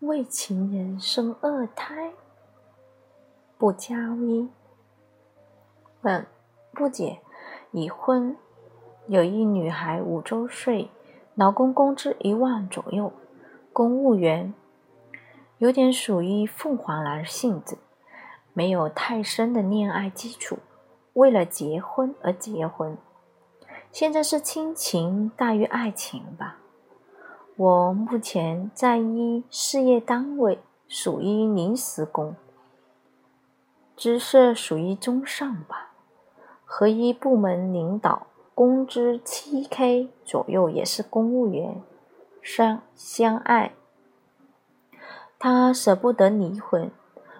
为情人生二胎，不加微。问不解，已婚，有一女孩五周岁，老公工资一万左右，公务员，有点属于凤凰男性质，没有太深的恋爱基础，为了结婚而结婚，现在是亲情大于爱情吧。我目前在一事业单位，属于临时工，职设属于中上吧。和一部门领导，工资七 K 左右，也是公务员，相相爱。他舍不得离婚，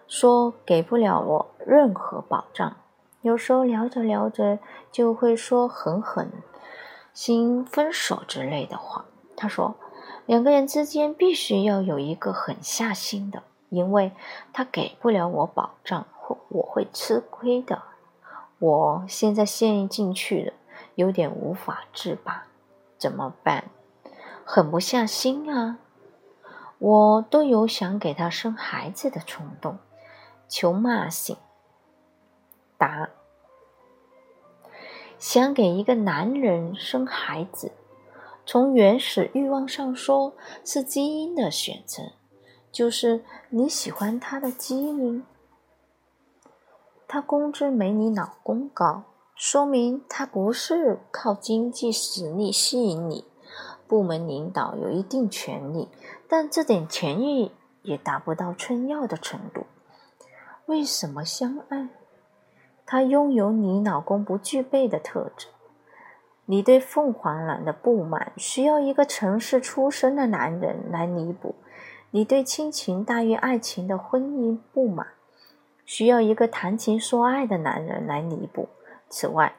说给不了我任何保障。有时候聊着聊着，就会说狠狠心分手之类的话。他说。两个人之间必须要有一个狠下心的，因为他给不了我保障，或我会吃亏的。我现在陷进去了，有点无法自拔，怎么办？狠不下心啊！我都有想给他生孩子的冲动。求骂醒。答：想给一个男人生孩子。从原始欲望上说，是基因的选择，就是你喜欢他的基因。他工资没你老公高，说明他不是靠经济实力吸引你。部门领导有一定权利，但这点权益也达不到春药的程度。为什么相爱？他拥有你老公不具备的特质。你对凤凰男的不满，需要一个城市出身的男人来弥补；你对亲情大于爱情的婚姻不满，需要一个谈情说爱的男人来弥补。此外，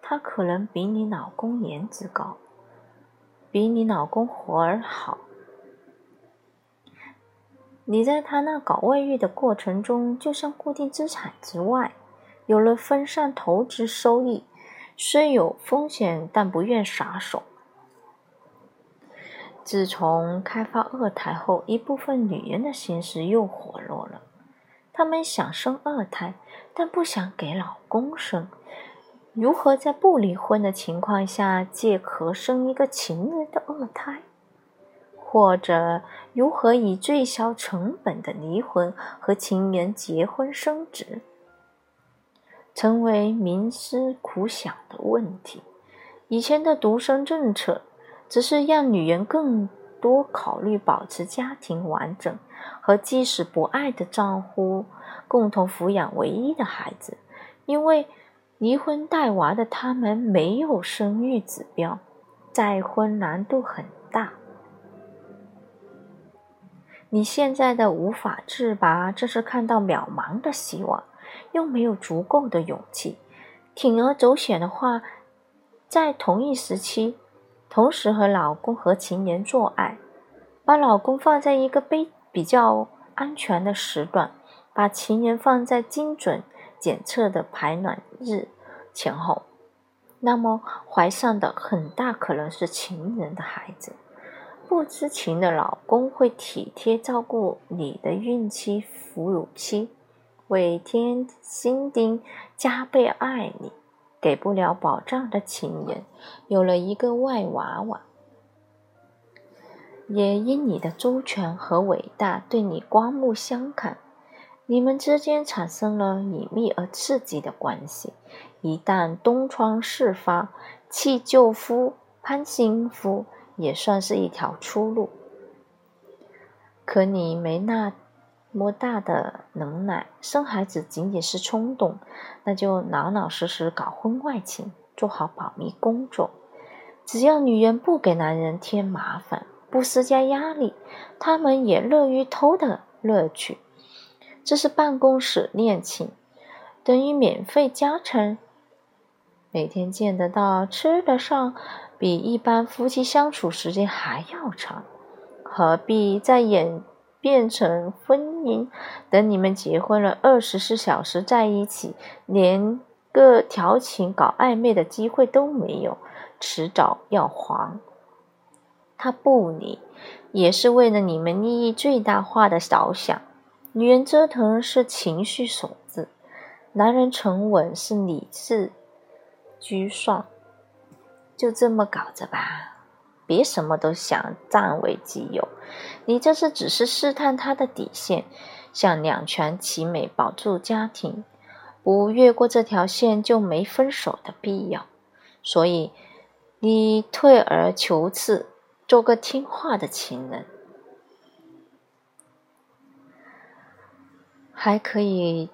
他可能比你老公颜值高，比你老公活儿好。你在他那搞外遇的过程中，就像固定资产之外，有了分散投资收益。虽有风险，但不愿撒手。自从开发二胎后，一部分女人的心思又活络了。她们想生二胎，但不想给老公生。如何在不离婚的情况下借壳生一个情人的二胎？或者如何以最小成本的离婚和情人结婚生子？成为冥思苦想的问题。以前的独生政策只是让女人更多考虑保持家庭完整，和即使不爱的丈夫共同抚养唯一的孩子。因为离婚带娃的他们没有生育指标，再婚难度很大。你现在的无法自拔，这是看到渺茫的希望。又没有足够的勇气，铤而走险的话，在同一时期，同时和老公和情人做爱，把老公放在一个比比较安全的时段，把情人放在精准检测的排卵日前后，那么怀上的很大可能是情人的孩子。不知情的老公会体贴照顾你的孕期、哺乳期。为添新丁，加倍爱你；给不了保障的情人，有了一个外娃娃，也因你的周全和伟大，对你刮目相看。你们之间产生了隐秘而刺激的关系。一旦东窗事发，弃旧夫攀新夫，也算是一条出路。可你没那。么大的能耐，生孩子仅仅是冲动，那就老老实实搞婚外情，做好保密工作。只要女人不给男人添麻烦，不施加压力，他们也乐于偷的乐趣。这是办公室恋情，等于免费加成，每天见得到，吃得上，比一般夫妻相处时间还要长，何必在演？变成婚姻，等你们结婚了，二十四小时在一起，连个调情、搞暧昧的机会都没有，迟早要黄。他不理，也是为了你们利益最大化的着想。女人折腾是情绪所致，男人沉稳是理智居上。就这么搞着吧，别什么都想占为己有。你这是只是试探他的底线，想两全其美保住家庭，不越过这条线就没分手的必要。所以你退而求次。做个听话的情人，还可以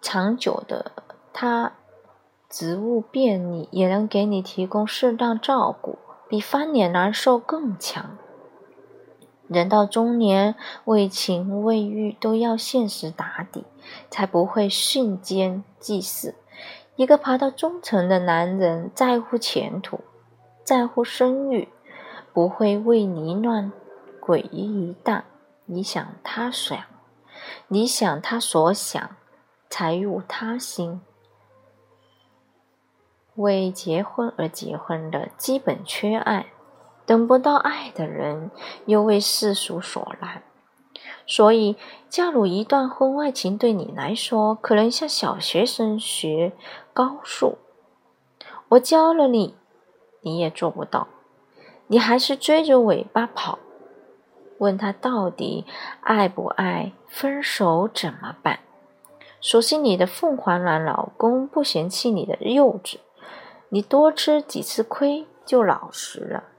长久的。他职务便利，也能给你提供适当照顾，比翻脸难受更强。人到中年，为情为欲都要现实打底，才不会瞬间即死。一个爬到中层的男人，在乎前途，在乎声誉。不会为泥乱诡异一旦你想他想，你想他所想，才入他心。为结婚而结婚的，基本缺爱；等不到爱的人，又为世俗所难。所以，加入一段婚外情，对你来说，可能像小学生学高数。我教了你，你也做不到。你还是追着尾巴跑，问他到底爱不爱？分手怎么办？所幸你的凤凰男老公不嫌弃你的幼稚，你多吃几次亏就老实了。